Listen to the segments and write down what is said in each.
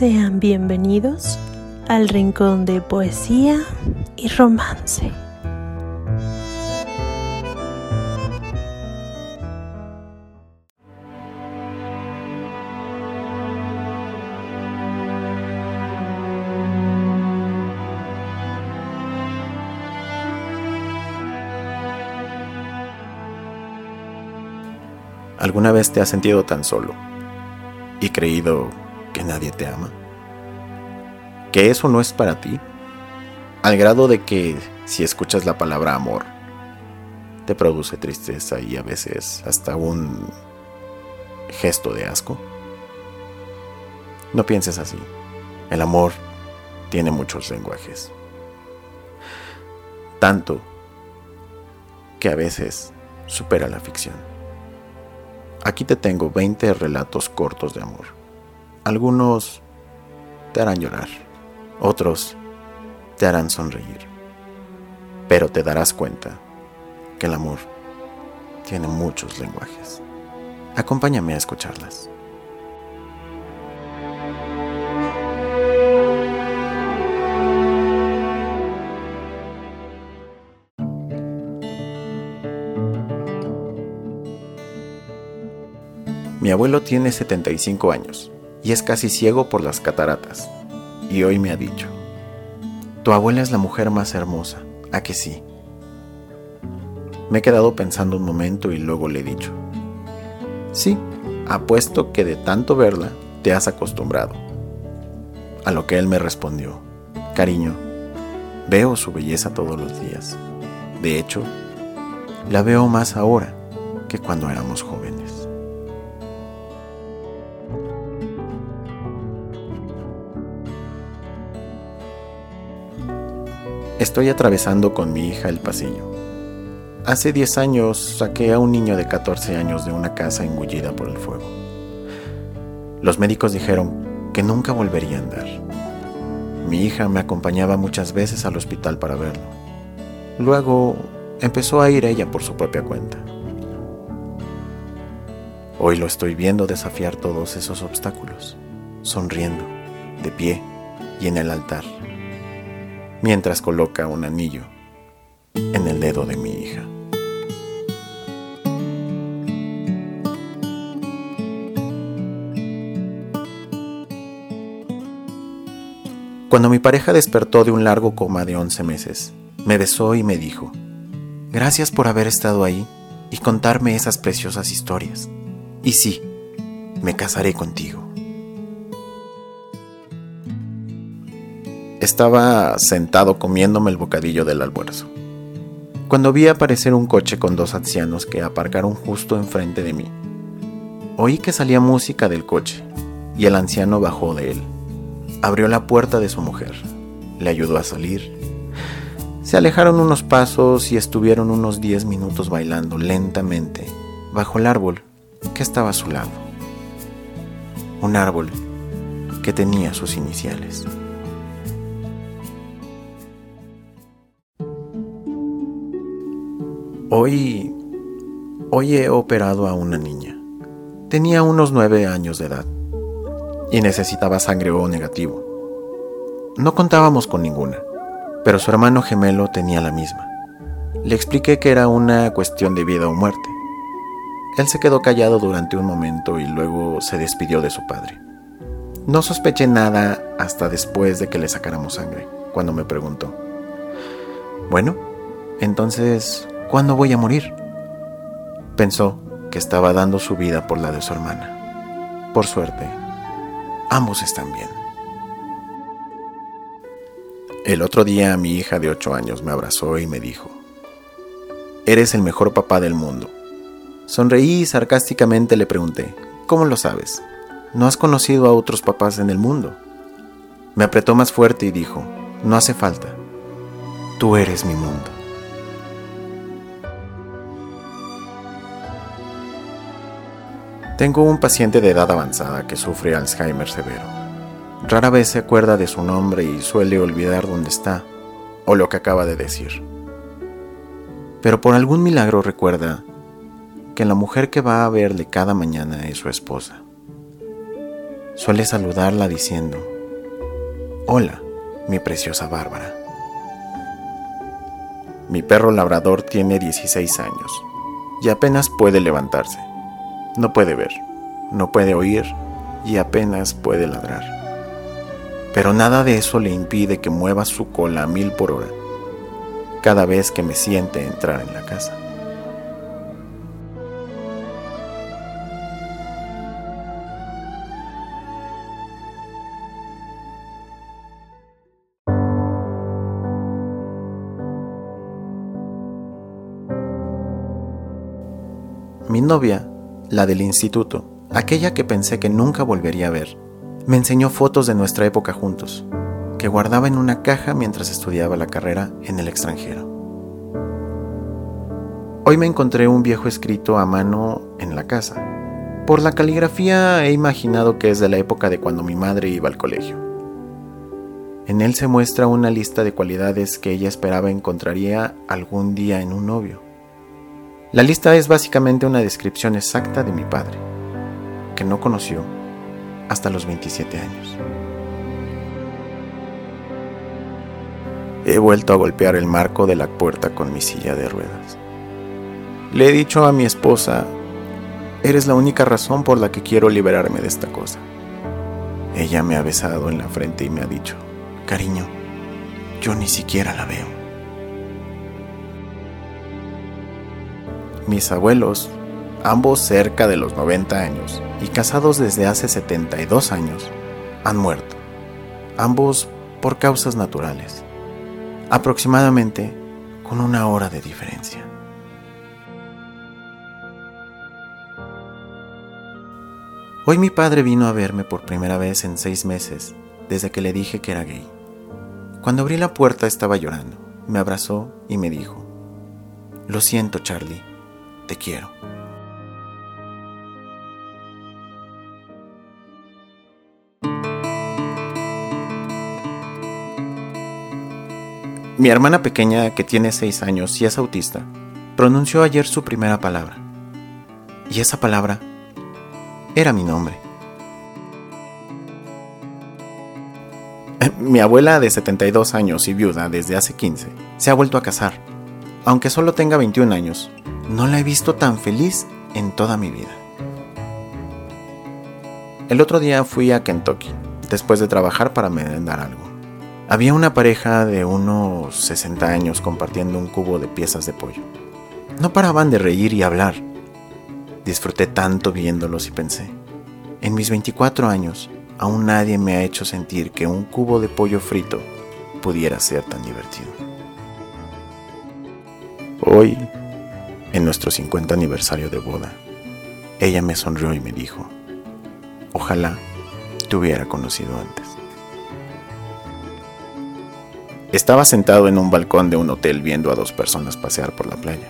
Sean bienvenidos al rincón de poesía y romance. ¿Alguna vez te has sentido tan solo y creído que nadie te ama? ¿Que eso no es para ti? Al grado de que si escuchas la palabra amor, te produce tristeza y a veces hasta un gesto de asco. No pienses así. El amor tiene muchos lenguajes. Tanto que a veces supera la ficción. Aquí te tengo 20 relatos cortos de amor. Algunos te harán llorar, otros te harán sonreír, pero te darás cuenta que el amor tiene muchos lenguajes. Acompáñame a escucharlas. Mi abuelo tiene 75 años y es casi ciego por las cataratas. Y hoy me ha dicho, tu abuela es la mujer más hermosa, ¿a que sí? Me he quedado pensando un momento y luego le he dicho, sí, apuesto que de tanto verla te has acostumbrado. A lo que él me respondió, cariño, veo su belleza todos los días. De hecho, la veo más ahora que cuando éramos jóvenes. Estoy atravesando con mi hija el pasillo. Hace 10 años saqué a un niño de 14 años de una casa engullida por el fuego. Los médicos dijeron que nunca volvería a andar. Mi hija me acompañaba muchas veces al hospital para verlo. Luego empezó a ir ella por su propia cuenta. Hoy lo estoy viendo desafiar todos esos obstáculos, sonriendo, de pie y en el altar mientras coloca un anillo en el dedo de mi hija. Cuando mi pareja despertó de un largo coma de 11 meses, me besó y me dijo, gracias por haber estado ahí y contarme esas preciosas historias. Y sí, me casaré contigo. Estaba sentado comiéndome el bocadillo del almuerzo, cuando vi aparecer un coche con dos ancianos que aparcaron justo enfrente de mí. Oí que salía música del coche y el anciano bajó de él. Abrió la puerta de su mujer, le ayudó a salir. Se alejaron unos pasos y estuvieron unos diez minutos bailando lentamente bajo el árbol que estaba a su lado. Un árbol que tenía sus iniciales. Hoy, hoy he operado a una niña. Tenía unos nueve años de edad y necesitaba sangre O negativo. No contábamos con ninguna, pero su hermano gemelo tenía la misma. Le expliqué que era una cuestión de vida o muerte. Él se quedó callado durante un momento y luego se despidió de su padre. No sospeché nada hasta después de que le sacáramos sangre, cuando me preguntó, bueno, entonces, ¿Cuándo voy a morir? Pensó que estaba dando su vida por la de su hermana. Por suerte, ambos están bien. El otro día mi hija de 8 años me abrazó y me dijo, Eres el mejor papá del mundo. Sonreí y sarcásticamente le pregunté, ¿cómo lo sabes? ¿No has conocido a otros papás en el mundo? Me apretó más fuerte y dijo, no hace falta. Tú eres mi mundo. Tengo un paciente de edad avanzada que sufre Alzheimer severo. Rara vez se acuerda de su nombre y suele olvidar dónde está o lo que acaba de decir. Pero por algún milagro recuerda que la mujer que va a verle cada mañana es su esposa. suele saludarla diciendo, Hola, mi preciosa Bárbara. Mi perro labrador tiene 16 años y apenas puede levantarse. No puede ver, no puede oír y apenas puede ladrar. Pero nada de eso le impide que mueva su cola a mil por hora cada vez que me siente entrar en la casa. Mi novia, la del instituto, aquella que pensé que nunca volvería a ver, me enseñó fotos de nuestra época juntos, que guardaba en una caja mientras estudiaba la carrera en el extranjero. Hoy me encontré un viejo escrito a mano en la casa. Por la caligrafía he imaginado que es de la época de cuando mi madre iba al colegio. En él se muestra una lista de cualidades que ella esperaba encontraría algún día en un novio. La lista es básicamente una descripción exacta de mi padre, que no conoció hasta los 27 años. He vuelto a golpear el marco de la puerta con mi silla de ruedas. Le he dicho a mi esposa, eres la única razón por la que quiero liberarme de esta cosa. Ella me ha besado en la frente y me ha dicho, cariño, yo ni siquiera la veo. Mis abuelos, ambos cerca de los 90 años y casados desde hace 72 años, han muerto, ambos por causas naturales, aproximadamente con una hora de diferencia. Hoy mi padre vino a verme por primera vez en seis meses desde que le dije que era gay. Cuando abrí la puerta estaba llorando, me abrazó y me dijo, Lo siento Charlie, te quiero. Mi hermana pequeña, que tiene seis años y es autista, pronunció ayer su primera palabra. Y esa palabra era mi nombre. Mi abuela de 72 años y viuda desde hace 15 se ha vuelto a casar. Aunque solo tenga 21 años, no la he visto tan feliz en toda mi vida. El otro día fui a Kentucky, después de trabajar para merendar algo. Había una pareja de unos 60 años compartiendo un cubo de piezas de pollo. No paraban de reír y hablar. Disfruté tanto viéndolos y pensé, en mis 24 años, aún nadie me ha hecho sentir que un cubo de pollo frito pudiera ser tan divertido. Hoy en nuestro 50 aniversario de boda, ella me sonrió y me dijo, ojalá te hubiera conocido antes. Estaba sentado en un balcón de un hotel viendo a dos personas pasear por la playa.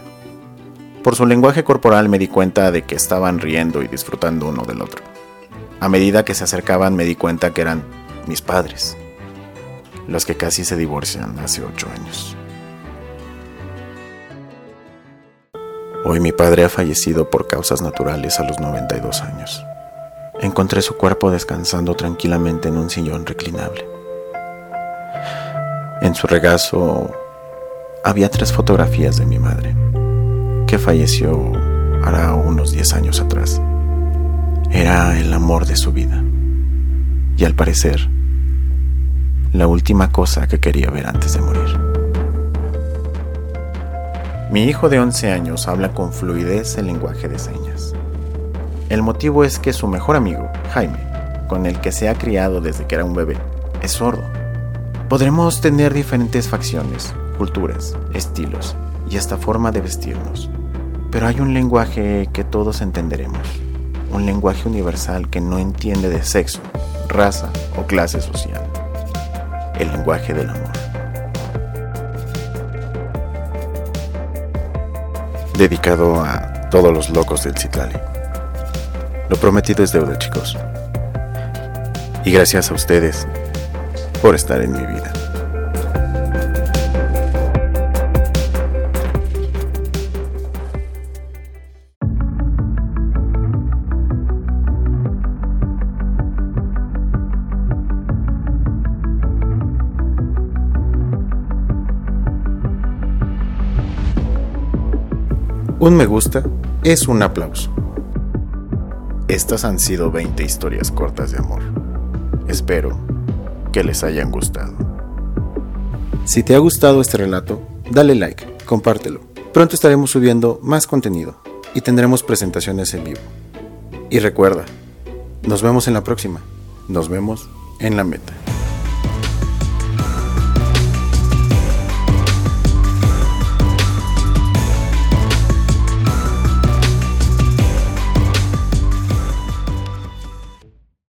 Por su lenguaje corporal me di cuenta de que estaban riendo y disfrutando uno del otro. A medida que se acercaban me di cuenta que eran mis padres, los que casi se divorcian hace ocho años. Hoy mi padre ha fallecido por causas naturales a los 92 años. Encontré su cuerpo descansando tranquilamente en un sillón reclinable. En su regazo había tres fotografías de mi madre, que falleció hará unos 10 años atrás. Era el amor de su vida. Y al parecer, la última cosa que quería ver antes de morir. Mi hijo de 11 años habla con fluidez el lenguaje de señas. El motivo es que su mejor amigo, Jaime, con el que se ha criado desde que era un bebé, es sordo. Podremos tener diferentes facciones, culturas, estilos y hasta forma de vestirnos, pero hay un lenguaje que todos entenderemos, un lenguaje universal que no entiende de sexo, raza o clase social, el lenguaje del amor. Dedicado a todos los locos del Citlali. Lo prometido es deuda, chicos. Y gracias a ustedes por estar en mi vida. Un me gusta es un aplauso. Estas han sido 20 historias cortas de amor. Espero que les hayan gustado. Si te ha gustado este relato, dale like, compártelo. Pronto estaremos subiendo más contenido y tendremos presentaciones en vivo. Y recuerda, nos vemos en la próxima. Nos vemos en la meta.